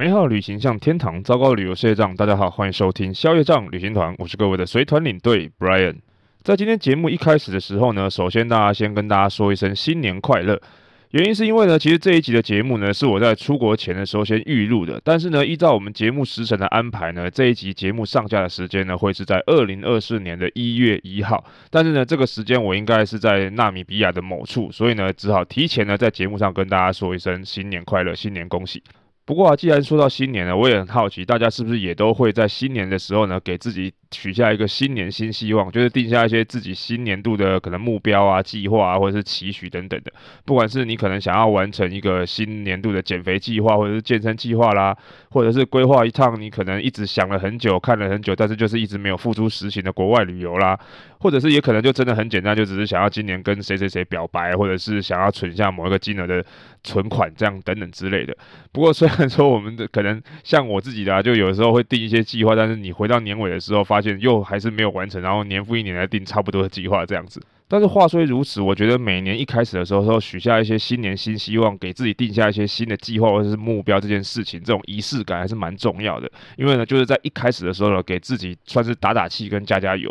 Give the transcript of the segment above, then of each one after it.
美好旅行像天堂，糟糕旅游是业障。大家好，欢迎收听消业障旅行团，我是各位的随团领队 Brian。在今天节目一开始的时候呢，首先大家先跟大家说一声新年快乐。原因是因为呢，其实这一集的节目呢是我在出国前的时候先预录的，但是呢，依照我们节目时程的安排呢，这一集节目上架的时间呢会是在二零二四年的一月一号，但是呢，这个时间我应该是在纳米比亚的某处，所以呢，只好提前呢在节目上跟大家说一声新年快乐，新年恭喜。不过啊，既然说到新年了，我也很好奇，大家是不是也都会在新年的时候呢，给自己许下一个新年新希望，就是定下一些自己新年度的可能目标啊、计划啊，或者是期许等等的。不管是你可能想要完成一个新年度的减肥计划，或者是健身计划啦，或者是规划一趟你可能一直想了很久、看了很久，但是就是一直没有付诸实行的国外旅游啦，或者是也可能就真的很简单，就只是想要今年跟谁谁谁表白，或者是想要存下某一个金额的存款，这样等等之类的。不过虽然说我们的可能像我自己的啊，就有时候会定一些计划，但是你回到年尾的时候发。发现又还是没有完成，然后年复一年来定差不多的计划这样子。但是话虽如此，我觉得每年一开始的时候，说许下一些新年新希望，给自己定下一些新的计划或者是目标，这件事情，这种仪式感还是蛮重要的。因为呢，就是在一开始的时候呢，给自己算是打打气跟加加油。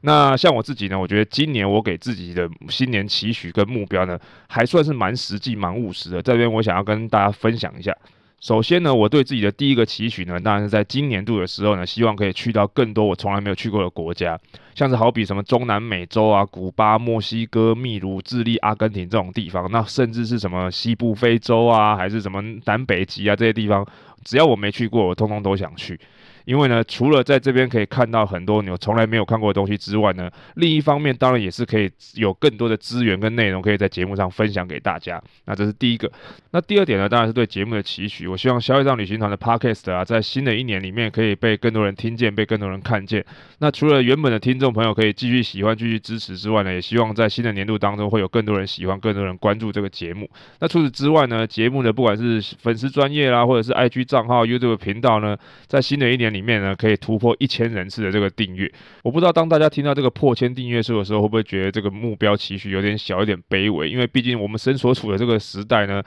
那像我自己呢，我觉得今年我给自己的新年期许跟目标呢，还算是蛮实际、蛮务实的。这边我想要跟大家分享一下。首先呢，我对自己的第一个期许呢，当然是在今年度的时候呢，希望可以去到更多我从来没有去过的国家，像是好比什么中南美洲啊、古巴、墨西哥、秘鲁、智利、阿根廷这种地方，那甚至是什么西部非洲啊，还是什么南北极啊这些地方，只要我没去过，我通通都想去。因为呢，除了在这边可以看到很多你从来没有看过的东西之外呢，另一方面当然也是可以有更多的资源跟内容可以在节目上分享给大家。那这是第一个。那第二点呢，当然是对节目的期许。我希望消业障旅行团的 Podcast 啊，在新的一年里面可以被更多人听见，被更多人看见。那除了原本的听众朋友可以继续喜欢、继续支持之外呢，也希望在新的年度当中会有更多人喜欢、更多人关注这个节目。那除此之外呢，节目呢，不管是粉丝专业啦，或者是 IG 账号、YouTube 频道呢，在新的一年里面呢，可以突破一千人次的这个订阅。我不知道当大家听到这个破千订阅数的时候，会不会觉得这个目标期许有点小，有点卑微？因为毕竟我们身所处的这个时代呢，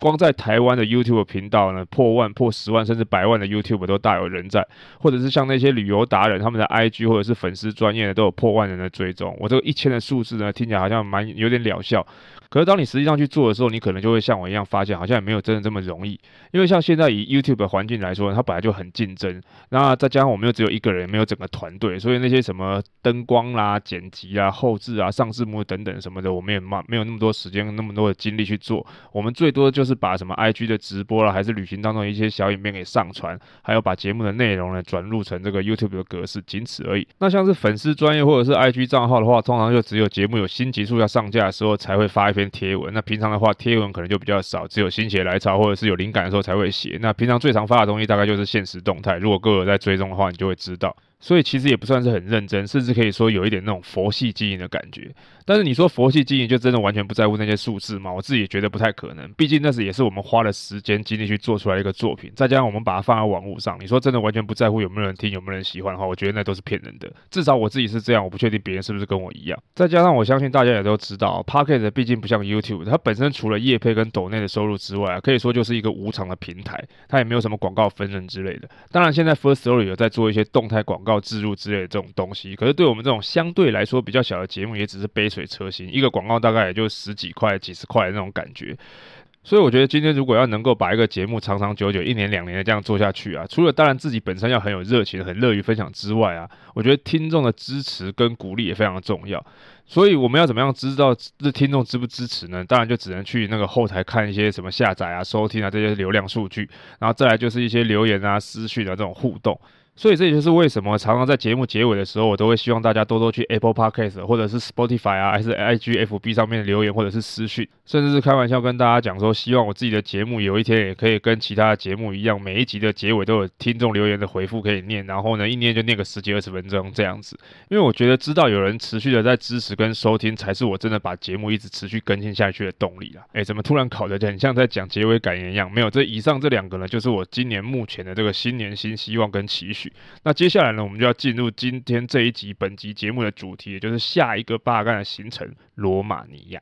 光在台湾的 YouTube 频道呢，破万、破十万甚至百万的 YouTube 都大有人在，或者是像那些旅游达人，他们的 IG 或者是粉丝专业的都有破万人的追踪。我这个一千的数字呢，听起来好像蛮有点疗效。可是当你实际上去做的时候，你可能就会像我一样发现，好像也没有真的这么容易。因为像现在以 YouTube 的环境来说，它本来就很竞争，那再加上我们又只有一个人，没有整个团队，所以那些什么灯光啦、剪辑啊、后制啊、上字幕等等什么的，我们也没没有那么多时间、那么多的精力去做。我们最多就是把什么 IG 的直播啦，还是旅行当中一些小影片给上传，还有把节目的内容呢转录成这个 YouTube 的格式，仅此而已。那像是粉丝专业或者是 IG 账号的话，通常就只有节目有新集数要上架的时候才会发一篇贴文。那平常的话，贴文可能就比较少，只有心血来潮或者是有灵感的时候才会写。那平常最常发的东西大概就是现实动态，如果各位有在追踪的话，你就会知道。所以其实也不算是很认真，甚至可以说有一点那种佛系经营的感觉。但是你说佛系经营就真的完全不在乎那些数字吗？我自己也觉得不太可能。毕竟那是也是我们花了时间精力去做出来一个作品，再加上我们把它放在网络上，你说真的完全不在乎有没有人听，有没有人喜欢的话，我觉得那都是骗人的。至少我自己是这样，我不确定别人是不是跟我一样。再加上我相信大家也都知道，Podcast 毕竟不像 YouTube，它本身除了业配跟抖内的收入之外啊，可以说就是一个无偿的平台，它也没有什么广告分润之类的。当然现在 First Story 有在做一些动态广告植入之类的。这种东西，可是对我们这种相对来说比较小的节目，也只是杯水车薪，一个广告大概也就十几块、几十块的那种感觉。所以我觉得今天如果要能够把一个节目长长久久、一年两年的这样做下去啊，除了当然自己本身要很有热情、很乐于分享之外啊，我觉得听众的支持跟鼓励也非常重要。所以我们要怎么样知道这听众支不支持呢？当然就只能去那个后台看一些什么下载啊、收听啊这些流量数据，然后再来就是一些留言啊、私讯啊这种互动。所以这也就是为什么常常在节目结尾的时候，我都会希望大家多多去 Apple Podcast 或者是 Spotify 啊，还是 IGFB 上面留言或者是私讯，甚至是开玩笑跟大家讲说，希望我自己的节目有一天也可以跟其他的节目一样，每一集的结尾都有听众留言的回复可以念，然后呢，一念就念个十几二十分钟这样子。因为我觉得知道有人持续的在支持跟收听，才是我真的把节目一直持续更新下去的动力啦。诶，怎么突然考得很像在讲结尾感言一样？没有，这以上这两个呢，就是我今年目前的这个新年新希望跟期许。那接下来呢，我们就要进入今天这一集本集节目的主题，也就是下一个巴尔干的行程——罗马尼亚。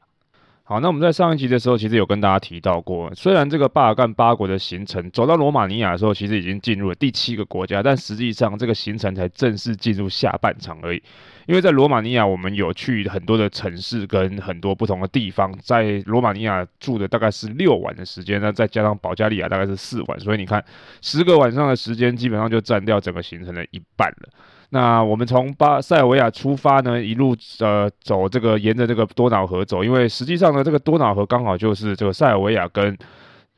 好，那我们在上一集的时候，其实有跟大家提到过，虽然这个巴尔干八国的行程走到罗马尼亚的时候，其实已经进入了第七个国家，但实际上这个行程才正式进入下半场而已。因为在罗马尼亚，我们有去很多的城市跟很多不同的地方，在罗马尼亚住的大概是六晚的时间，那再加上保加利亚大概是四晚，所以你看十个晚上的时间，基本上就占掉整个行程的一半了。那我们从巴塞尔维亚出发呢，一路呃走这个沿着这个多瑙河走，因为实际上呢，这个多瑙河刚好就是这个塞尔维亚跟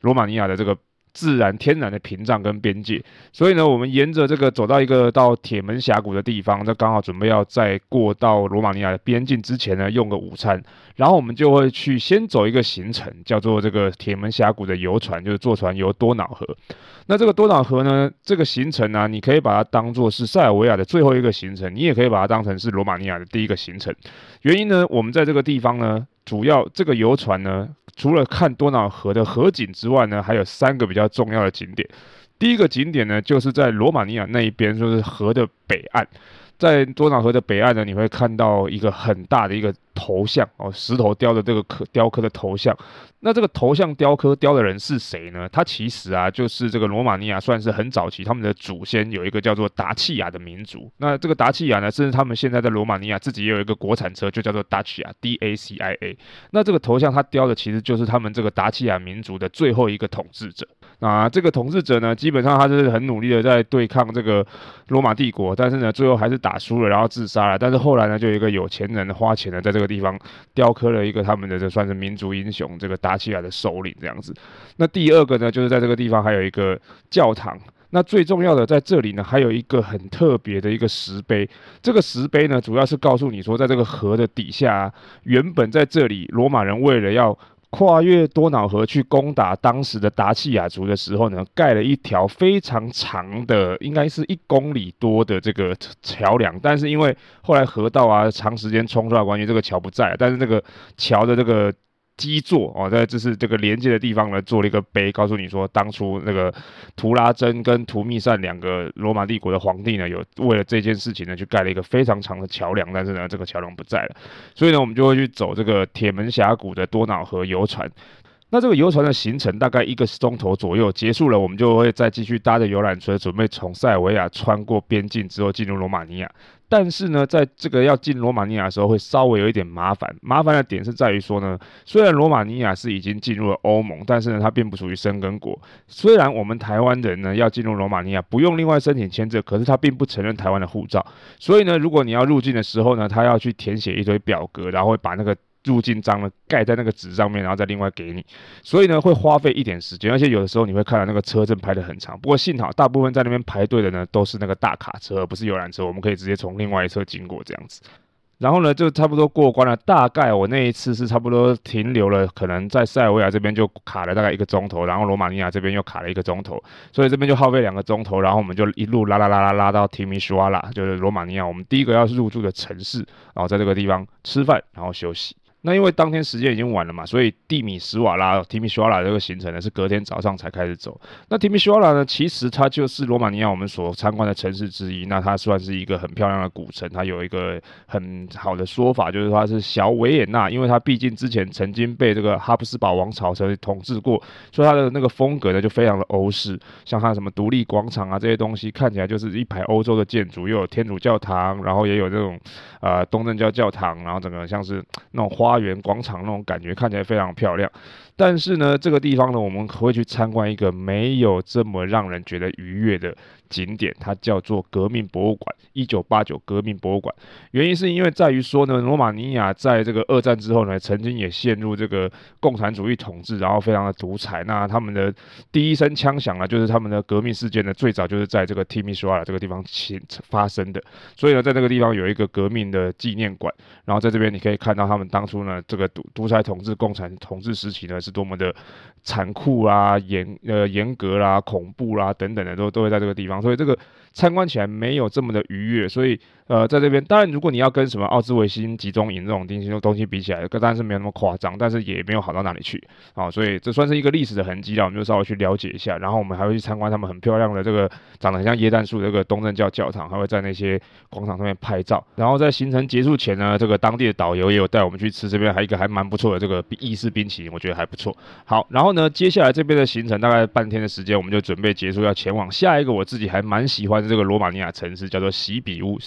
罗马尼亚的这个。自然天然的屏障跟边界，所以呢，我们沿着这个走到一个到铁门峡谷的地方，那刚好准备要在过到罗马尼亚的边境之前呢，用个午餐，然后我们就会去先走一个行程，叫做这个铁门峡谷的游船，就是坐船游多瑙河。那这个多瑙河呢，这个行程呢、啊，你可以把它当做是塞尔维亚的最后一个行程，你也可以把它当成是罗马尼亚的第一个行程。原因呢，我们在这个地方呢，主要这个游船呢。除了看多瑙河的河景之外呢，还有三个比较重要的景点。第一个景点呢，就是在罗马尼亚那一边，就是河的北岸。在多瑙河的北岸呢，你会看到一个很大的一个头像哦，石头雕的这个刻雕刻的头像。那这个头像雕刻雕的人是谁呢？他其实啊，就是这个罗马尼亚算是很早期，他们的祖先有一个叫做达契亚的民族。那这个达契亚呢，甚至他们现在在罗马尼亚自己也有一个国产车，就叫做达契亚 （Dacia）。那这个头像他雕的其实就是他们这个达契亚民族的最后一个统治者。那这个统治者呢，基本上他是很努力的在对抗这个罗马帝国，但是呢，最后还是打输了，然后自杀了。但是后来呢，就有一个有钱人花钱的在这个地方雕刻了一个他们的这算是民族英雄，这个达契亚的首领这样子。那第二个呢，就是在这个地方还有一个教堂。那最重要的在这里呢，还有一个很特别的一个石碑。这个石碑呢，主要是告诉你说，在这个河的底下，原本在这里罗马人为了要跨越多瑙河去攻打当时的达契亚族的时候呢，盖了一条非常长的，应该是一公里多的这个桥梁。但是因为后来河道啊长时间冲刷关系，这个桥不在。但是这个桥的这个。基座哦，在这是这个连接的地方呢，做了一个碑，告诉你说，当初那个图拉真跟图密善两个罗马帝国的皇帝呢，有为了这件事情呢，去盖了一个非常长的桥梁，但是呢，这个桥梁不在了，所以呢，我们就会去走这个铁门峡谷的多瑙河游船。那这个游船的行程大概一个钟头左右结束了，我们就会再继续搭着游览车，准备从塞尔维亚穿过边境之后进入罗马尼亚。但是呢，在这个要进罗马尼亚的时候，会稍微有一点麻烦。麻烦的点是在于说呢，虽然罗马尼亚是已经进入了欧盟，但是呢，它并不属于申根国。虽然我们台湾人呢要进入罗马尼亚不用另外申请签证，可是它并不承认台湾的护照。所以呢，如果你要入境的时候呢，他要去填写一堆表格，然后把那个。入境章呢，盖在那个纸上面，然后再另外给你，所以呢会花费一点时间，而且有的时候你会看到那个车阵排得很长。不过幸好大部分在那边排队的呢都是那个大卡车，不是游览车，我们可以直接从另外一侧经过这样子。然后呢就差不多过关了，大概我那一次是差不多停留了，可能在塞尔维亚这边就卡了大概一个钟头，然后罗马尼亚这边又卡了一个钟头，所以这边就耗费两个钟头，然后我们就一路拉拉拉拉拉到提米苏瓦拉，就是罗马尼亚我们第一个要入住的城市，然后在这个地方吃饭，然后休息。那因为当天时间已经晚了嘛，所以蒂米什瓦拉、提米什瓦拉这个行程呢是隔天早上才开始走。那提米什瓦拉呢，其实它就是罗马尼亚我们所参观的城市之一。那它算是一个很漂亮的古城，它有一个很好的说法，就是它是小维也纳，因为它毕竟之前曾经被这个哈布斯堡王朝所统治过，所以它的那个风格呢就非常的欧式，像它什么独立广场啊这些东西，看起来就是一排欧洲的建筑，又有天主教堂，然后也有这种呃东正教教堂，然后整个像是那种花。园广场那种感觉看起来非常漂亮，但是呢，这个地方呢，我们会去参观一个没有这么让人觉得愉悦的景点，它叫做革命博物馆。一九八九革命博物馆，原因是因为在于说呢，罗马尼亚在这个二战之后呢，曾经也陷入这个共产主义统治，然后非常的独裁。那他们的第一声枪响呢，就是他们的革命事件呢，最早就是在这个提米索瓦拉这个地方起发生的。所以呢，在这个地方有一个革命的纪念馆，然后在这边你可以看到他们当初呢，这个独独裁统治、共产统治时期呢，是多么的残酷啊、严呃严格啦、恐怖啦等等的，都都会在这个地方。所以这个。参观起来没有这么的愉悦，所以呃，在这边当然如果你要跟什么奥兹维辛集中营这种东西东西比起来，当然是没有那么夸张，但是也没有好到哪里去。啊，所以这算是一个历史的痕迹了，我们就稍微去了解一下，然后我们还会去参观他们很漂亮的这个长得很像耶诞树的这个东正教教堂，还会在那些广场上面拍照，然后在行程结束前呢，这个当地的导游也有带我们去吃这边还一个还蛮不错的这个意式冰淇淋，我觉得还不错。好，然后呢，接下来这边的行程大概半天的时间，我们就准备结束，要前往下一个我自己还蛮喜欢的这个罗马尼亚城市，叫做西比乌。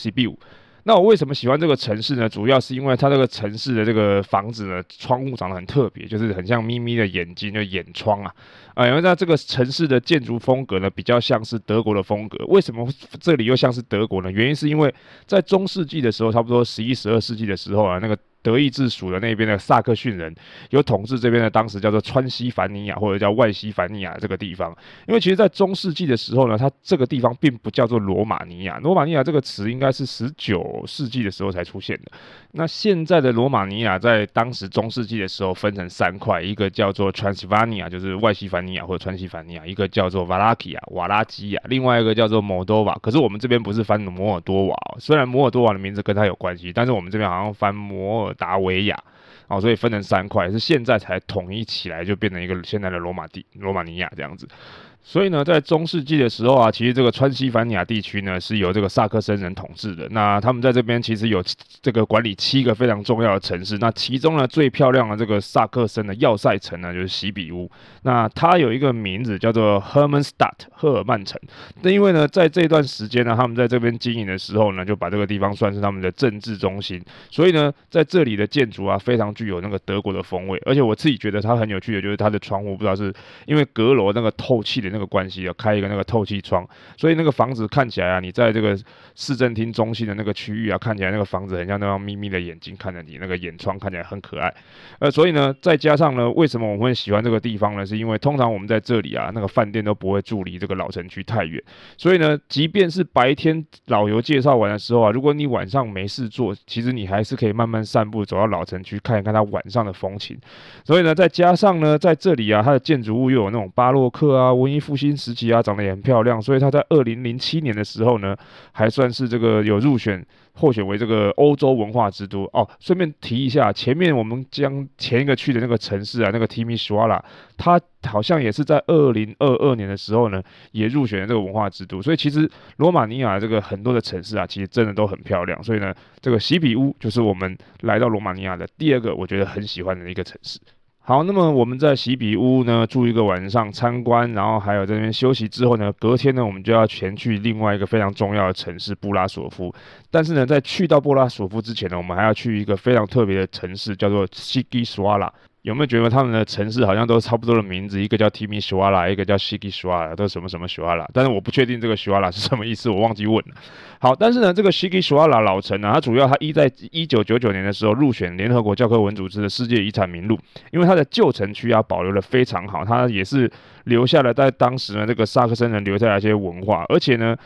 那我为什么喜欢这个城市呢？主要是因为它这个城市的这个房子呢，窗户长得很特别，就是很像咪咪的眼睛，就眼窗啊。啊，因为在这个城市的建筑风格呢，比较像是德国的风格。为什么这里又像是德国呢？原因是因为在中世纪的时候，差不多十一、十二世纪的时候啊，那个。德意志属的那边的萨克逊人有统治这边的，当时叫做川西凡尼亚或者叫外西凡尼亚这个地方。因为其实，在中世纪的时候呢，它这个地方并不叫做罗马尼亚。罗马尼亚这个词应该是十九世纪的时候才出现的。那现在的罗马尼亚在当时中世纪的时候分成三块，一个叫做 Transylvania，就是外西凡尼亚或者川西凡尼亚；一个叫做瓦拉基亚，瓦拉基亚；另外一个叫做摩多瓦。可是我们这边不是翻摩尔多瓦哦，虽然摩尔多瓦的名字跟它有关系，但是我们这边好像翻摩尔达维亚。哦，所以分成三块，是现在才统一起来，就变成一个现在的罗马地、罗马尼亚这样子。所以呢，在中世纪的时候啊，其实这个川西凡尼亚地区呢是由这个萨克森人统治的。那他们在这边其实有这个管理七个非常重要的城市。那其中呢最漂亮的这个萨克森的要塞城呢就是西比乌。那它有一个名字叫做 Hermannstadt 赫尔曼城。那因为呢在这段时间呢，他们在这边经营的时候呢，就把这个地方算是他们的政治中心。所以呢，在这里的建筑啊非常具有那个德国的风味。而且我自己觉得它很有趣的就是它的窗户，不知道是因为阁楼那个透气的。那个关系要开一个那个透气窗，所以那个房子看起来啊，你在这个市政厅中心的那个区域啊，看起来那个房子很像那双眯眯的眼睛看着你，那个眼窗看起来很可爱。呃，所以呢，再加上呢，为什么我们会喜欢这个地方呢？是因为通常我们在这里啊，那个饭店都不会住离这个老城区太远，所以呢，即便是白天导游介绍完的时候啊，如果你晚上没事做，其实你还是可以慢慢散步走到老城区看一看它晚上的风情。所以呢，再加上呢，在这里啊，它的建筑物又有那种巴洛克啊、文艺。复兴时期啊，长得也很漂亮，所以他在二零零七年的时候呢，还算是这个有入选，获选为这个欧洲文化之都哦。顺便提一下，前面我们将前一个去的那个城市啊，那个提米索瓦拉，它好像也是在二零二二年的时候呢，也入选了这个文化之都。所以其实罗马尼亚这个很多的城市啊，其实真的都很漂亮。所以呢，这个西比乌就是我们来到罗马尼亚的第二个我觉得很喜欢的一个城市。好，那么我们在西比乌呢住一个晚上参观，然后还有在那边休息之后呢，隔天呢我们就要前去另外一个非常重要的城市布拉索夫。但是呢，在去到布拉索夫之前呢，我们还要去一个非常特别的城市，叫做西基索瓦拉。有没有觉得他们的城市好像都差不多的名字？一个叫提米索瓦拉，一个叫西基索瓦拉，都是什么什么索瓦拉？但是我不确定这个索瓦拉是什么意思，我忘记问了。好，但是呢，这个西基索瓦拉老城呢，它主要它一在一九九九年的时候入选联合国教科文组织的世界遗产名录，因为它的旧城区啊保留的非常好，它也是留下了在当时呢这个萨克森人留下来一些文化，而且呢。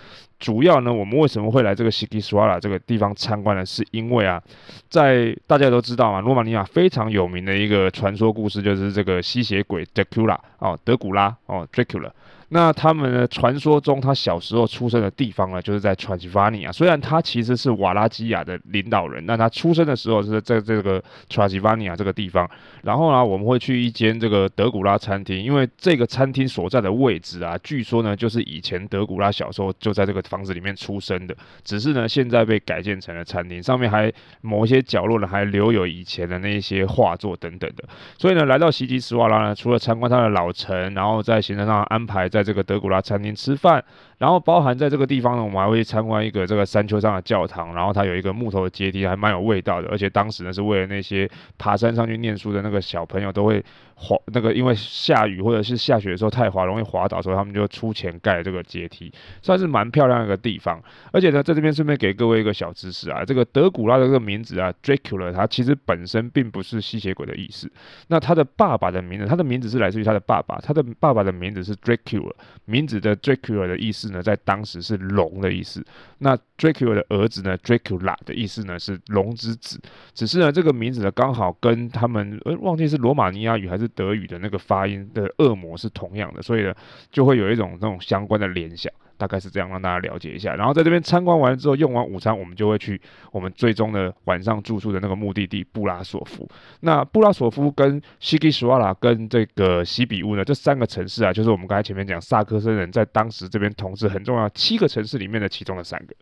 主要呢，我们为什么会来这个西基斯瓦拉这个地方参观呢？是因为啊，在大家都知道嘛，罗马尼亚非常有名的一个传说故事，就是这个吸血鬼德古拉哦，德古拉哦，Dracula。那他们呢？传说中他小时候出生的地方呢，就是在川西凡尼亚。虽然他其实是瓦拉基亚的领导人，但他出生的时候是在这个川西凡尼亚这个地方。然后呢，我们会去一间这个德古拉餐厅，因为这个餐厅所在的位置啊，据说呢就是以前德古拉小时候就在这个房子里面出生的，只是呢现在被改建成了餐厅，上面还某一些角落呢还留有以前的那些画作等等的。所以呢，来到西吉斯瓦拉呢，除了参观他的老城，然后在行程上安排在这个德古拉餐厅吃饭。然后包含在这个地方呢，我们还会参观一个这个山丘上的教堂，然后它有一个木头的阶梯，还蛮有味道的。而且当时呢，是为了那些爬山上去念书的那个小朋友都会滑，那个因为下雨或者是下雪的时候太滑，容易滑倒，所以他们就出钱盖这个阶梯，算是蛮漂亮的一个地方。而且呢，在这边顺便给各位一个小知识啊，这个德古拉的这个名字啊，Dracula，它其实本身并不是吸血鬼的意思。那他的爸爸的名字，他的名字是来自于他的爸爸，他的爸爸的名字是 Dracula，名字的 Dracula 的意思呢，在当时是龙的意思。那 Dracula 的儿子呢，Dracula 的意思呢是龙之子。只是呢，这个名字呢刚好跟他们呃忘记是罗马尼亚语还是德语的那个发音的恶魔是同样的，所以呢就会有一种那种相关的联想。大概是这样，让大家了解一下。然后在这边参观完之后，用完午餐，我们就会去我们最终的晚上住宿的那个目的地布拉索夫。那布拉索夫跟西基什瓦拉跟这个西比乌呢，这三个城市啊，就是我们刚才前面讲萨克森人在当时这边统治很重要七个城市里面的其中的三个。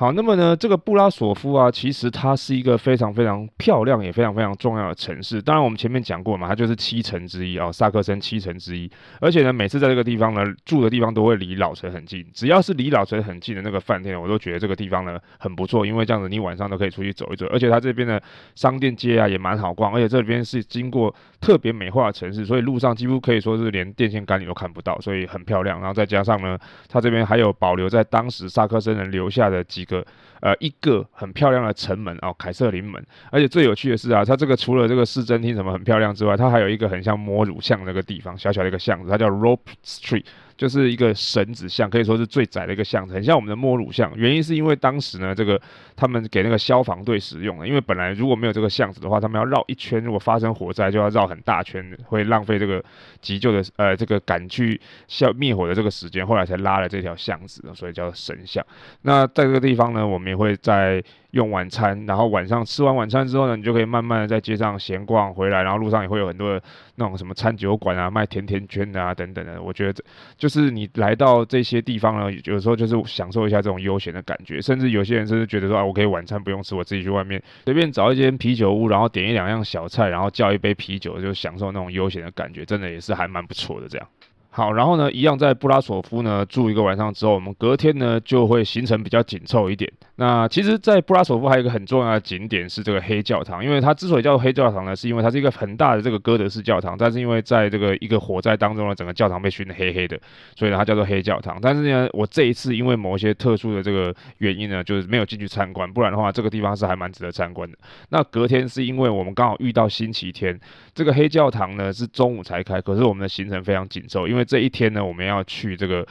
好，那么呢，这个布拉索夫啊，其实它是一个非常非常漂亮也非常非常重要的城市。当然，我们前面讲过嘛，它就是七城之一啊，萨克森七城之一。而且呢，每次在这个地方呢，住的地方都会离老城很近。只要是离老城很近的那个饭店，我都觉得这个地方呢很不错，因为这样子你晚上都可以出去走一走。而且它这边的商店街啊也蛮好逛，而且这边是经过特别美化的城市，所以路上几乎可以说是连电线杆你都看不到，所以很漂亮。然后再加上呢，它这边还有保留在当时萨克森人留下的几个。呃，一个很漂亮的城门哦，凯瑟琳门。而且最有趣的是啊，它这个除了这个市政厅什么很漂亮之外，它还有一个很像摸乳巷那个地方，小小的一个巷子，它叫 Rope Street。就是一个绳子巷，可以说是最窄的一个巷子，很像我们的摸乳巷。原因是因为当时呢，这个他们给那个消防队使用的，因为本来如果没有这个巷子的话，他们要绕一圈，如果发生火灾就要绕很大圈，会浪费这个急救的呃这个赶去消灭火的这个时间，后来才拉了这条巷子，所以叫绳巷。那在这个地方呢，我们也会在。用晚餐，然后晚上吃完晚餐之后呢，你就可以慢慢的在街上闲逛回来，然后路上也会有很多的那种什么餐酒馆啊，卖甜甜圈的啊等等的。我觉得这就是你来到这些地方呢，有时候就是享受一下这种悠闲的感觉。甚至有些人甚至觉得说啊，我可以晚餐不用吃，我自己去外面随便找一间啤酒屋，然后点一两样小菜，然后叫一杯啤酒，就享受那种悠闲的感觉，真的也是还蛮不错的这样。好，然后呢，一样在布拉索夫呢住一个晚上之后，我们隔天呢就会行程比较紧凑一点。那其实，在布拉索夫还有一个很重要的景点是这个黑教堂，因为它之所以叫做黑教堂呢，是因为它是一个很大的这个哥德式教堂，但是因为在这个一个火灾当中呢，整个教堂被熏得黑黑的，所以呢它叫做黑教堂。但是呢，我这一次因为某一些特殊的这个原因呢，就是没有进去参观，不然的话，这个地方是还蛮值得参观的。那隔天是因为我们刚好遇到星期天，这个黑教堂呢是中午才开，可是我们的行程非常紧凑，因为为这一天呢，我们要去这个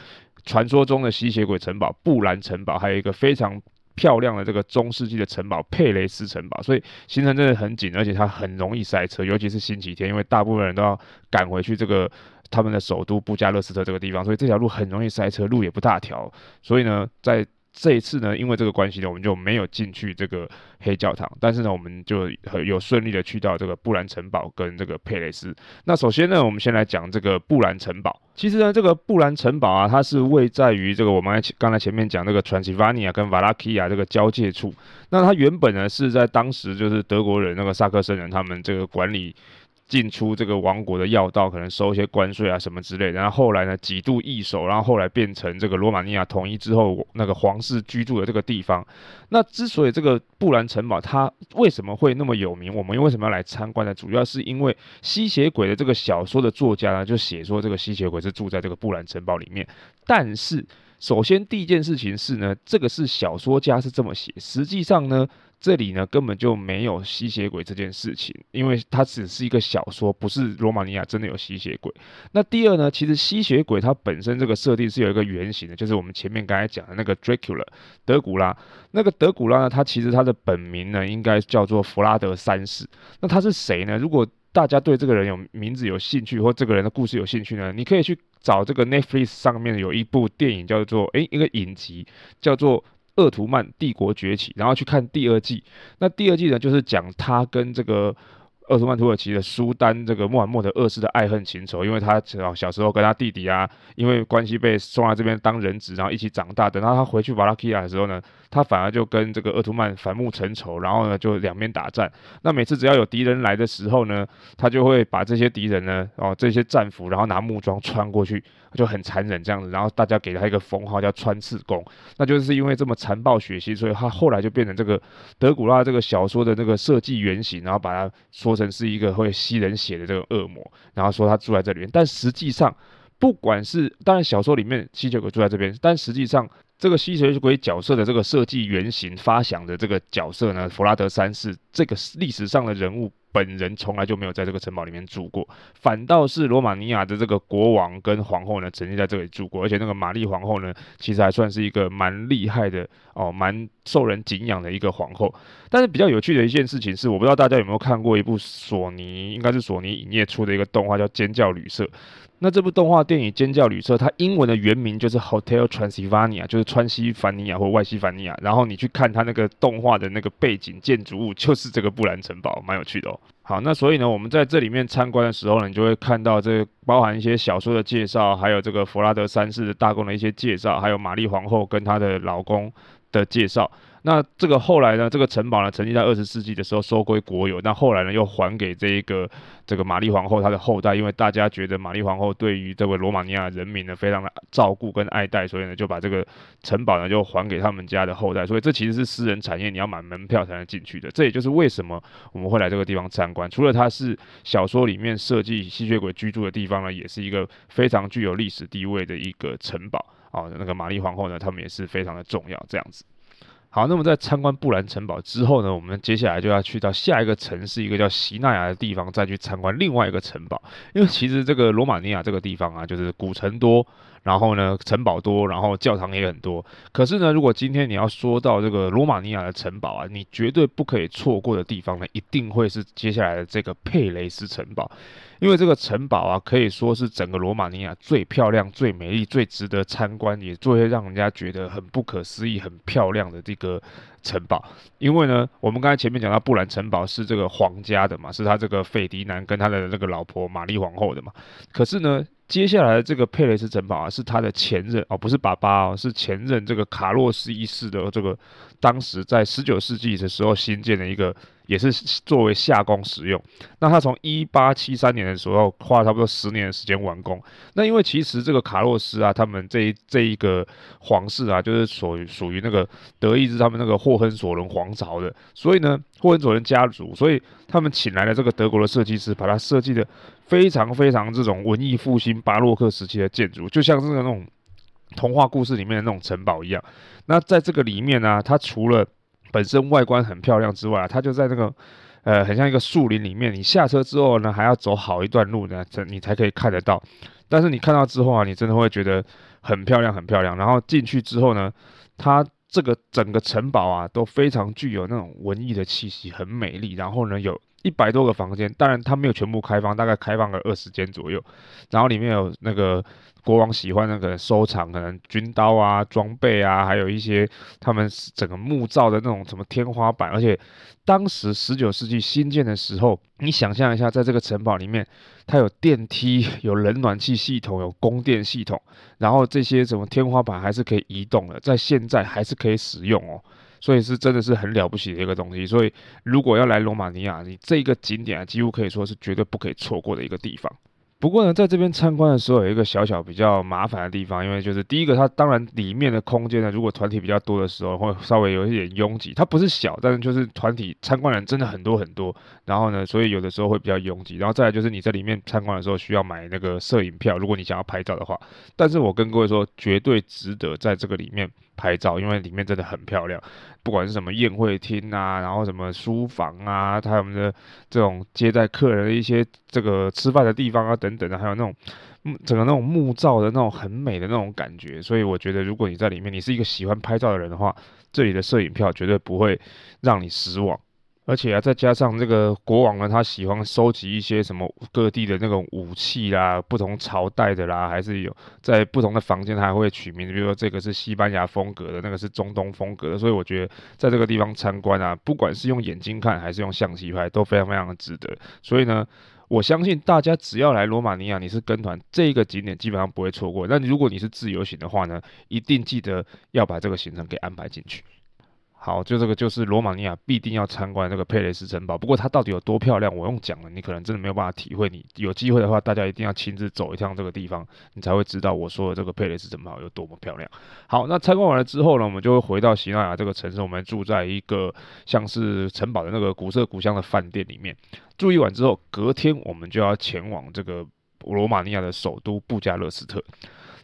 传说中的吸血鬼城堡布兰城堡，还有一个非常漂亮的这个中世纪的城堡佩雷斯城堡，所以行程真的很紧，而且它很容易塞车，尤其是星期天，因为大部分人都要赶回去这个他们的首都布加勒斯特这个地方，所以这条路很容易塞车，路也不大条，所以呢，在这一次呢，因为这个关系呢，我们就没有进去这个黑教堂，但是呢，我们就很有顺利的去到这个布兰城堡跟这个佩雷斯。那首先呢，我们先来讲这个布兰城堡。其实呢，这个布兰城堡啊，它是位在于这个我们刚才前面讲那个 Transylvania 跟瓦拉基亚这个交界处。那它原本呢是在当时就是德国人那个萨克森人他们这个管理。进出这个王国的要道，可能收一些关税啊什么之类。然后后来呢，几度易手，然后后来变成这个罗马尼亚统一之后，那个皇室居住的这个地方。那之所以这个布兰城堡它为什么会那么有名，我们为什么要来参观呢？主要是因为吸血鬼的这个小说的作家呢，就写说这个吸血鬼是住在这个布兰城堡里面。但是首先第一件事情是呢，这个是小说家是这么写，实际上呢。这里呢根本就没有吸血鬼这件事情，因为它只是一个小说，不是罗马尼亚真的有吸血鬼。那第二呢，其实吸血鬼它本身这个设定是有一个原型的，就是我们前面刚才讲的那个 Dracula 德古拉。那个德古拉呢，他其实他的本名呢应该叫做弗拉德三世。那他是谁呢？如果大家对这个人有名字有兴趣，或这个人的故事有兴趣呢，你可以去找这个 Netflix 上面有一部电影叫做诶，一个影集叫做。鄂图曼帝国崛起，然后去看第二季。那第二季呢，就是讲他跟这个鄂图曼土耳其的苏丹这个穆罕默德二世的爱恨情仇。因为他小小时候跟他弟弟啊，因为关系被送来这边当人质，然后一起长大。等到他回去瓦拉基亚的时候呢，他反而就跟这个鄂图曼反目成仇，然后呢就两边打战。那每次只要有敌人来的时候呢，他就会把这些敌人呢，哦这些战俘，然后拿木桩穿过去。就很残忍这样子，然后大家给他一个封号叫穿刺工，那就是因为这么残暴血腥，所以他后来就变成这个德古拉这个小说的那个设计原型，然后把它说成是一个会吸人血的这个恶魔，然后说他住在这里面，但实际上不管是当然小说里面吸血鬼住在这边，但实际上这个吸血鬼角色的这个设计原型发想的这个角色呢，弗拉德三世这个历史上的人物。本人从来就没有在这个城堡里面住过，反倒是罗马尼亚的这个国王跟皇后呢，曾经在这里住过，而且那个玛丽皇后呢，其实还算是一个蛮厉害的哦，蛮受人敬仰的一个皇后。但是比较有趣的一件事情是，我不知道大家有没有看过一部索尼，应该是索尼影业出的一个动画叫《尖叫旅社》。那这部动画电影《尖叫旅社》，它英文的原名就是 Hotel Transylvania，就是川西凡尼亚或外西凡尼亚。然后你去看它那个动画的那个背景建筑物，就是这个布兰城堡，蛮有趣的哦。好，那所以呢，我们在这里面参观的时候呢，你就会看到这包含一些小说的介绍，还有这个弗拉德三世的大公的一些介绍，还有玛丽皇后跟她的老公的介绍。那这个后来呢，这个城堡呢，曾经在二十世纪的时候收归国有，那后来呢，又还给这一个这个玛丽皇后她的后代，因为大家觉得玛丽皇后对于这位罗马尼亚人民呢，非常的照顾跟爱戴，所以呢，就把这个城堡呢，就还给他们家的后代。所以这其实是私人产业，你要买门票才能进去的。这也就是为什么我们会来这个地方参观。除了它是小说里面设计吸血鬼居住的地方呢，也是一个非常具有历史地位的一个城堡啊。那个玛丽皇后呢，他们也是非常的重要，这样子。好，那么在参观布兰城堡之后呢，我们接下来就要去到下一个城市，一个叫锡纳亚的地方，再去参观另外一个城堡。因为其实这个罗马尼亚这个地方啊，就是古城多，然后呢城堡多，然后教堂也很多。可是呢，如果今天你要说到这个罗马尼亚的城堡啊，你绝对不可以错过的地方呢，一定会是接下来的这个佩雷斯城堡。因为这个城堡啊，可以说是整个罗马尼亚最漂亮、最美丽、最值得参观，也最会让人家觉得很不可思议、很漂亮的这个城堡。因为呢，我们刚才前面讲到布兰城堡是这个皇家的嘛，是他这个费迪南跟他的那个老婆玛丽皇后的嘛。可是呢，接下来的这个佩雷斯城堡啊，是他的前任哦，不是爸爸哦，是前任这个卡洛斯一世的这个当时在十九世纪的时候新建的一个。也是作为夏宫使用。那他从一八七三年的时候花了差不多十年的时间完工。那因为其实这个卡洛斯啊，他们这一这一个皇室啊，就是属于属于那个德意志他们那个霍亨索伦皇朝的，所以呢，霍亨索伦家族，所以他们请来了这个德国的设计师，把它设计的非常非常这种文艺复兴巴洛克时期的建筑，就像是那种童话故事里面的那种城堡一样。那在这个里面呢、它除了本身外观很漂亮之外，它就在那个，呃，很像一个树林里面。你下车之后呢，还要走好一段路呢，才你才可以看得到。但是你看到之后啊，你真的会觉得很漂亮，很漂亮。然后进去之后呢，它这个整个城堡啊，都非常具有那种文艺的气息，很美丽。然后呢，有一百多个房间，当然它没有全部开放，大概开放个二十间左右。然后里面有那个。国王喜欢那个收藏，可能军刀啊、装备啊，还有一些他们整个木造的那种什么天花板。而且当时十九世纪新建的时候，你想象一下，在这个城堡里面，它有电梯、有冷暖气系统、有供电系统，然后这些什么天花板还是可以移动的，在现在还是可以使用哦。所以是真的是很了不起的一个东西。所以如果要来罗马尼亚，你这个景点，几乎可以说是绝对不可以错过的一个地方。不过呢，在这边参观的时候，有一个小小比较麻烦的地方，因为就是第一个，它当然里面的空间呢，如果团体比较多的时候，会稍微有一点拥挤。它不是小，但是就是团体参观人真的很多很多，然后呢，所以有的时候会比较拥挤。然后再来就是你在里面参观的时候，需要买那个摄影票，如果你想要拍照的话。但是我跟各位说，绝对值得在这个里面。拍照，因为里面真的很漂亮，不管是什么宴会厅啊，然后什么书房啊，他们的这种接待客人的一些这个吃饭的地方啊等等的，还有那种整个那种木造的那种很美的那种感觉，所以我觉得如果你在里面，你是一个喜欢拍照的人的话，这里的摄影票绝对不会让你失望。而且啊，再加上这个国王呢，他喜欢收集一些什么各地的那种武器啦，不同朝代的啦，还是有在不同的房间，他还会取名，比如说这个是西班牙风格的，那个是中东风格的。所以我觉得在这个地方参观啊，不管是用眼睛看还是用相机拍，都非常非常的值得。所以呢，我相信大家只要来罗马尼亚，你是跟团，这个景点基本上不会错过。那如果你是自由行的话呢，一定记得要把这个行程给安排进去。好，就这个就是罗马尼亚必定要参观这个佩雷斯城堡。不过它到底有多漂亮，我用讲了，你可能真的没有办法体会。你有机会的话，大家一定要亲自走一趟这个地方，你才会知道我说的这个佩雷斯城堡有多么漂亮。好，那参观完了之后呢，我们就会回到锡纳亚这个城市，我们住在一个像是城堡的那个古色古香的饭店里面住一晚之后，隔天我们就要前往这个罗马尼亚的首都布加勒斯特。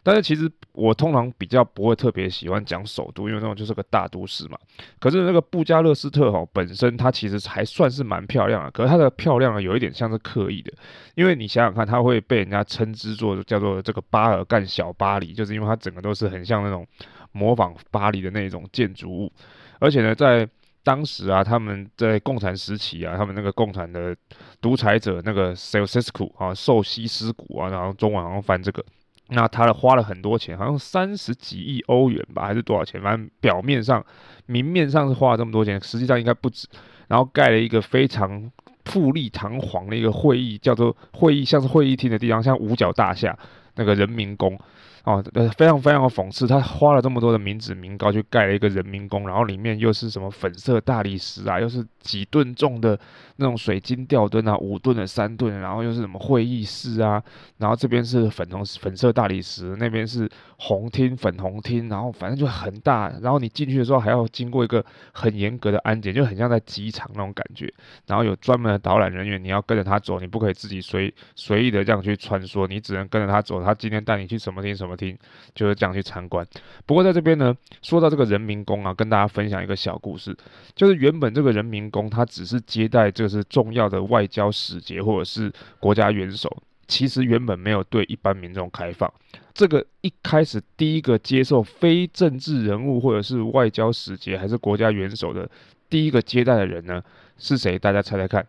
但是其实我通常比较不会特别喜欢讲首都，因为那种就是个大都市嘛。可是那个布加勒斯特哈本身它其实还算是蛮漂亮的，可是它的漂亮呢有一点像是刻意的，因为你想想看，它会被人家称之作叫做这个巴尔干小巴黎，就是因为它整个都是很像那种模仿巴黎的那种建筑物，而且呢在当时啊，他们在共产时期啊，他们那个共产的独裁者那个 Ceausescu 啊，受西斯古啊，然后中文好像翻这个，那他花了很多钱，好像三十几亿欧元吧，还是多少钱？反正表面上、明面上是花了这么多钱，实际上应该不止。然后盖了一个非常富丽堂皇的一个会议，叫做会议，像是会议厅的地方，像五角大厦那个人民宫。哦，呃，非常非常的讽刺，他花了这么多的民脂民膏去盖了一个人民宫，然后里面又是什么粉色大理石啊，又是几吨重的那种水晶吊灯啊，五吨的三吨，然后又是什么会议室啊，然后这边是粉红粉色大理石，那边是红厅粉红厅，然后反正就很大，然后你进去的时候还要经过一个很严格的安检，就很像在机场那种感觉，然后有专门的导览人员，你要跟着他走，你不可以自己随随意的这样去穿梭，你只能跟着他走，他今天带你去什么厅什么。听，就是这样去参观。不过在这边呢，说到这个人民宫啊，跟大家分享一个小故事，就是原本这个人民宫它只是接待这是重要的外交使节或者是国家元首，其实原本没有对一般民众开放。这个一开始第一个接受非政治人物或者是外交使节还是国家元首的第一个接待的人呢，是谁？大家猜猜看。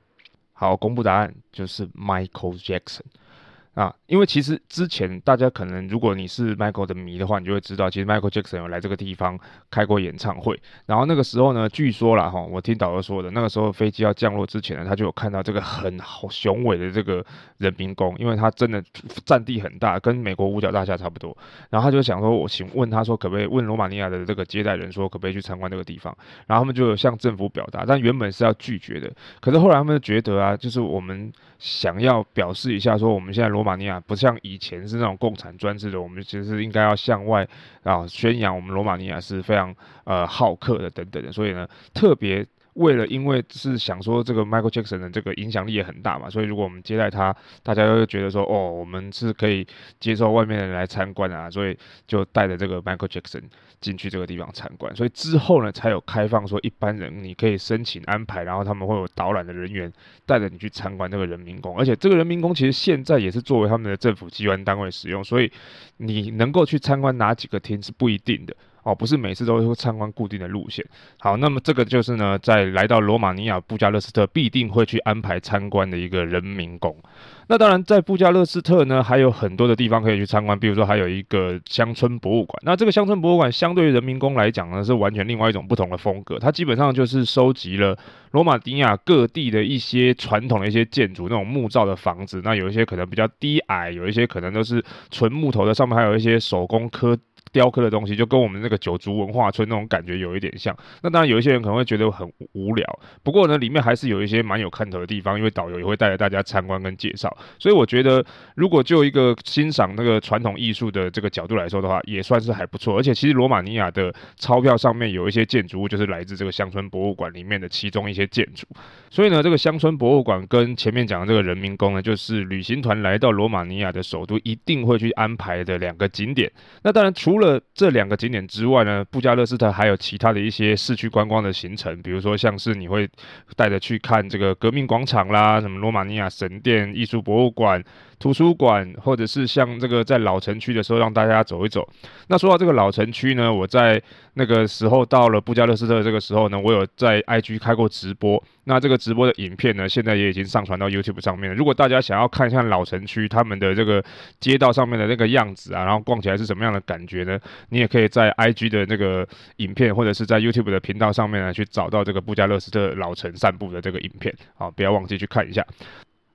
好，公布答案，就是 Michael Jackson。啊，因为其实之前大家可能，如果你是 Michael 的迷的话，你就会知道，其实 Michael Jackson 有来这个地方开过演唱会。然后那个时候呢，据说啦哈，我听导游说的，那个时候飞机要降落之前呢，他就有看到这个很好雄伟的这个人民宫，因为它真的占地很大，跟美国五角大厦差不多。然后他就想说，我请问他说，可不可以问罗马尼亚的这个接待人说，可不可以去参观这个地方？然后他们就向政府表达，但原本是要拒绝的。可是后来他们就觉得啊，就是我们想要表示一下，说我们现在罗马尼亚不像以前是那种共产专制的，我们其实应该要向外啊宣扬我们罗马尼亚是非常呃好客的等等的，所以呢，特别为了因为是想说这个 Michael Jackson 的这个影响力也很大嘛，所以如果我们接待他，大家都会觉得说哦，我们是可以接受外面的人来参观啊，所以就带着这个 Michael Jackson 进去这个地方参观，所以之后呢才有开放说一般人你可以申请安排，然后他们会有导览的人员带着你去参观这个人民宫，而且这个人民宫其实现在也是作为他们的政府机关单位使用，所以你能够去参观哪几个厅是不一定的。哦，不是每次都会参观固定的路线。好，那么这个就是呢，在来到罗马尼亚布加勒斯特必定会去安排参观的一个人民宫。那当然，在布加勒斯特呢，还有很多的地方可以去参观，比如说还有一个乡村博物馆。那这个乡村博物馆相对于人民宫来讲呢，是完全另外一种不同的风格。它基本上就是收集了罗马尼亚各地的一些传统的一些建筑，那种木造的房子。那有一些可能比较低矮，有一些可能都是纯木头的，上面还有一些手工刻。雕刻的东西就跟我们那个九族文化村那种感觉有一点像。那当然有一些人可能会觉得很无聊，不过呢，里面还是有一些蛮有看头的地方，因为导游也会带着大家参观跟介绍。所以我觉得，如果就一个欣赏那个传统艺术的这个角度来说的话，也算是还不错。而且其实罗马尼亚的钞票上面有一些建筑物，就是来自这个乡村博物馆里面的其中一些建筑。所以呢，这个乡村博物馆跟前面讲的这个人民宫呢，就是旅行团来到罗马尼亚的首都一定会去安排的两个景点。那当然除了这两个景点之外呢，布加勒斯特还有其他的一些市区观光的行程，比如说像是你会带着去看这个革命广场啦，什么罗马尼亚神殿、艺术博物馆。图书馆，或者是像这个在老城区的时候，让大家走一走。那说到这个老城区呢，我在那个时候到了布加勒斯特这个时候呢，我有在 IG 开过直播。那这个直播的影片呢，现在也已经上传到 YouTube 上面了。如果大家想要看一下老城区他们的这个街道上面的那个样子啊，然后逛起来是什么样的感觉呢？你也可以在 IG 的那个影片，或者是在 YouTube 的频道上面呢，去找到这个布加勒斯特老城散步的这个影片。好，不要忘记去看一下。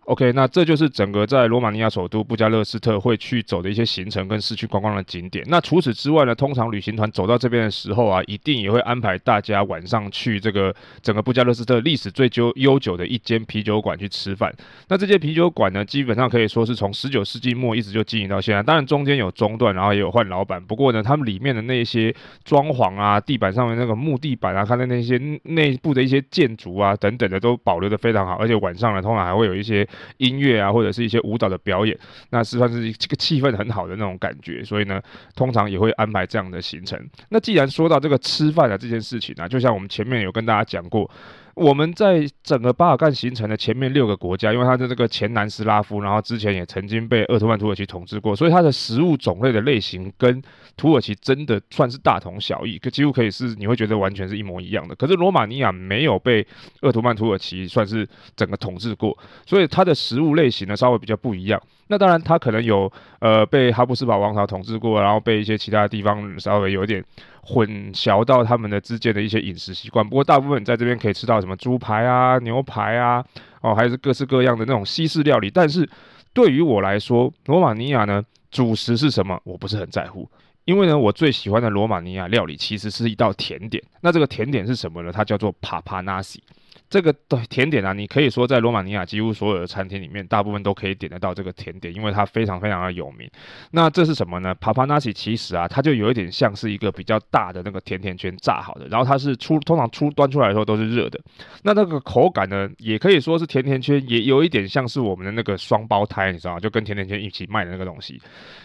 OK，那这就是整个在罗马尼亚首都布加勒斯特会去走的一些行程跟市区观光的景点。那除此之外呢，通常旅行团走到这边的时候啊，一定也会安排大家晚上去这个整个布加勒斯特历史最悠悠久的一间啤酒馆去吃饭。那这间啤酒馆呢，基本上可以说是从十九世纪末一直就经营到现在，当然中间有中断，然后也有换老板。不过呢，他们里面的那些装潢啊，地板上面那个木地板啊，看的那些内部的一些建筑啊等等的都保留的非常好，而且晚上呢，通常还会有一些。音乐啊，或者是一些舞蹈的表演，那是算是这个气氛很好的那种感觉，所以呢，通常也会安排这样的行程。那既然说到这个吃饭的这件事情啊，就像我们前面有跟大家讲过，我们在整个巴尔干行程的前面六个国家，因为它的这个前南斯拉夫，然后之前也曾经被鄂图曼土耳其统治过，所以它的食物种类的类型跟土耳其真的算是大同小异，可几乎可以是你会觉得完全是一模一样的。可是罗马尼亚没有被鄂图曼土耳其算是整个统治过，所以它的食物类型呢稍微比较不一样。那当然它可能有呃被哈布斯堡王朝统治过，然后被一些其他的地方稍微有点。混淆到他们的之间的一些饮食习惯，不过大部分在这边可以吃到什么猪排啊、牛排啊，哦，还是各式各样的那种西式料理。但是对于我来说，罗马尼亚呢，主食是什么，我不是很在乎，因为呢，我最喜欢的罗马尼亚料理其实是一道甜点。那这个甜点是什么呢？它叫做帕帕纳西。这个对甜点啊，你可以说在罗马尼亚几乎所有的餐厅里面，大部分都可以点得到这个甜点，因为它非常非常的有名。那这是什么呢？帕帕纳西其实啊，它就有一点像是一个比较大的那个甜甜圈炸好的，然后它是出通常出端出来的时候都是热的。那那个口感呢，也可以说是甜甜圈，也有一点像是我们的那个双胞胎，你知道吗？就跟甜甜圈一起卖的那个东西。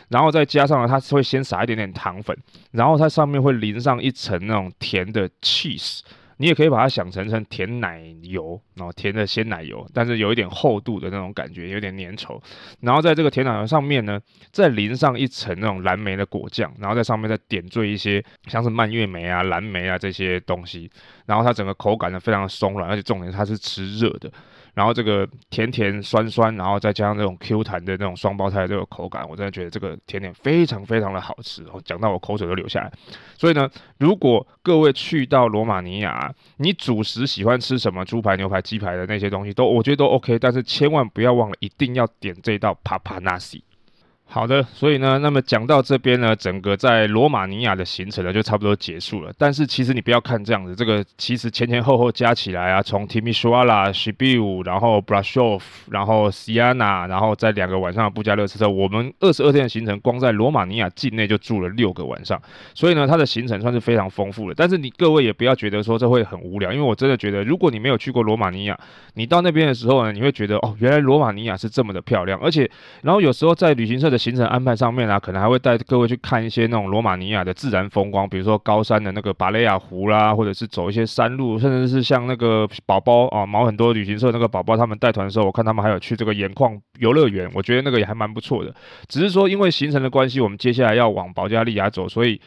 然后再加上呢，它会先撒一点点糖粉，然后它上面会淋上一层那种甜的 cheese。你也可以把它想成成甜奶油，然后甜的鲜奶油，但是有一点厚度的那种感觉，有点粘稠。然后在这个甜奶油上面呢，再淋上一层那种蓝莓的果酱，然后在上面再点缀一些像是蔓越莓啊、蓝莓啊这些东西。然后它整个口感呢非常的松软，而且重点它是吃热的。然后这个甜甜酸酸，然后再加上那种 Q 弹的那种双胞胎的这个口感，我真的觉得这个甜点非常非常的好吃哦，讲到我口水都流下来。所以呢，如果各位去到罗马尼亚，你主食喜欢吃什么？猪排、牛排、鸡排的那些东西都，我觉得都 OK，但是千万不要忘了，一定要点这道帕帕纳西。好的，所以呢，那么讲到这边呢，整个在罗马尼亚的行程呢就差不多结束了。但是其实你不要看这样子，这个其实前前后后加起来啊，从提米苏瓦拉、西比乌，然后布拉索夫，然后 Siena，，然后在两个晚上的布加勒斯特，我们二十二天的行程，光在罗马尼亚境内就住了六个晚上。所以呢，它的行程算是非常丰富的。但是你各位也不要觉得说这会很无聊，因为我真的觉得，如果你没有去过罗马尼亚，你到那边的时候呢，你会觉得哦，原来罗马尼亚是这么的漂亮。而且，然后有时候在旅行社的行程安排上面啊，可能还会带各位去看一些那种罗马尼亚的自然风光，比如说高山的那个巴雷亚湖啦，或者是走一些山路，甚至是像那个宝宝啊，毛很多旅行社那个宝宝他们带团的时候，我看他们还有去这个盐矿游乐园，我觉得那个也还蛮不错的。只是说因为行程的关系，我们接下来要往保加利亚走，所以。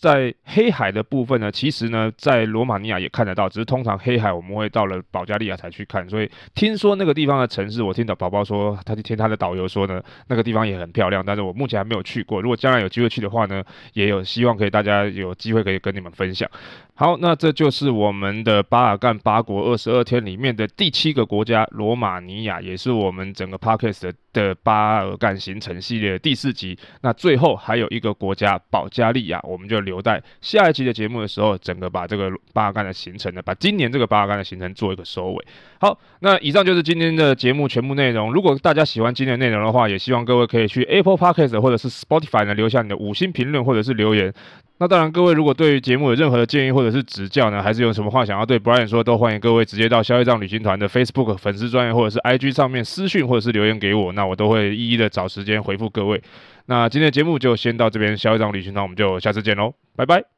在黑海的部分呢，其实呢，在罗马尼亚也看得到，只是通常黑海我们会到了保加利亚才去看。所以听说那个地方的城市，我听到宝宝说，他听他的导游说呢，那个地方也很漂亮，但是我目前还没有去过。如果将来有机会去的话呢，也有希望可以大家有机会可以跟你们分享。好，那这就是我们的巴尔干八国二十二天里面的第七个国家——罗马尼亚，也是我们整个 Podcast 的。的巴尔干行程系列的第四集，那最后还有一个国家保加利亚，我们就留待下一集的节目的时候，整个把这个巴尔干的行程呢，把今年这个巴尔干的行程做一个收尾。好，那以上就是今天的节目全部内容。如果大家喜欢今天的内容的话，也希望各位可以去 Apple Podcast 或者是 Spotify 呢，留下你的五星评论或者是留言。那当然，各位如果对于节目有任何的建议或者是指教呢，还是有什么话想要对 Brian 说，都欢迎各位直接到消费账旅行团的 Facebook 粉丝专页或者是 IG 上面私讯或者是留言给我，那我都会一一的找时间回复各位。那今天的节目就先到这边，消费账旅行团我们就下次见喽，拜拜。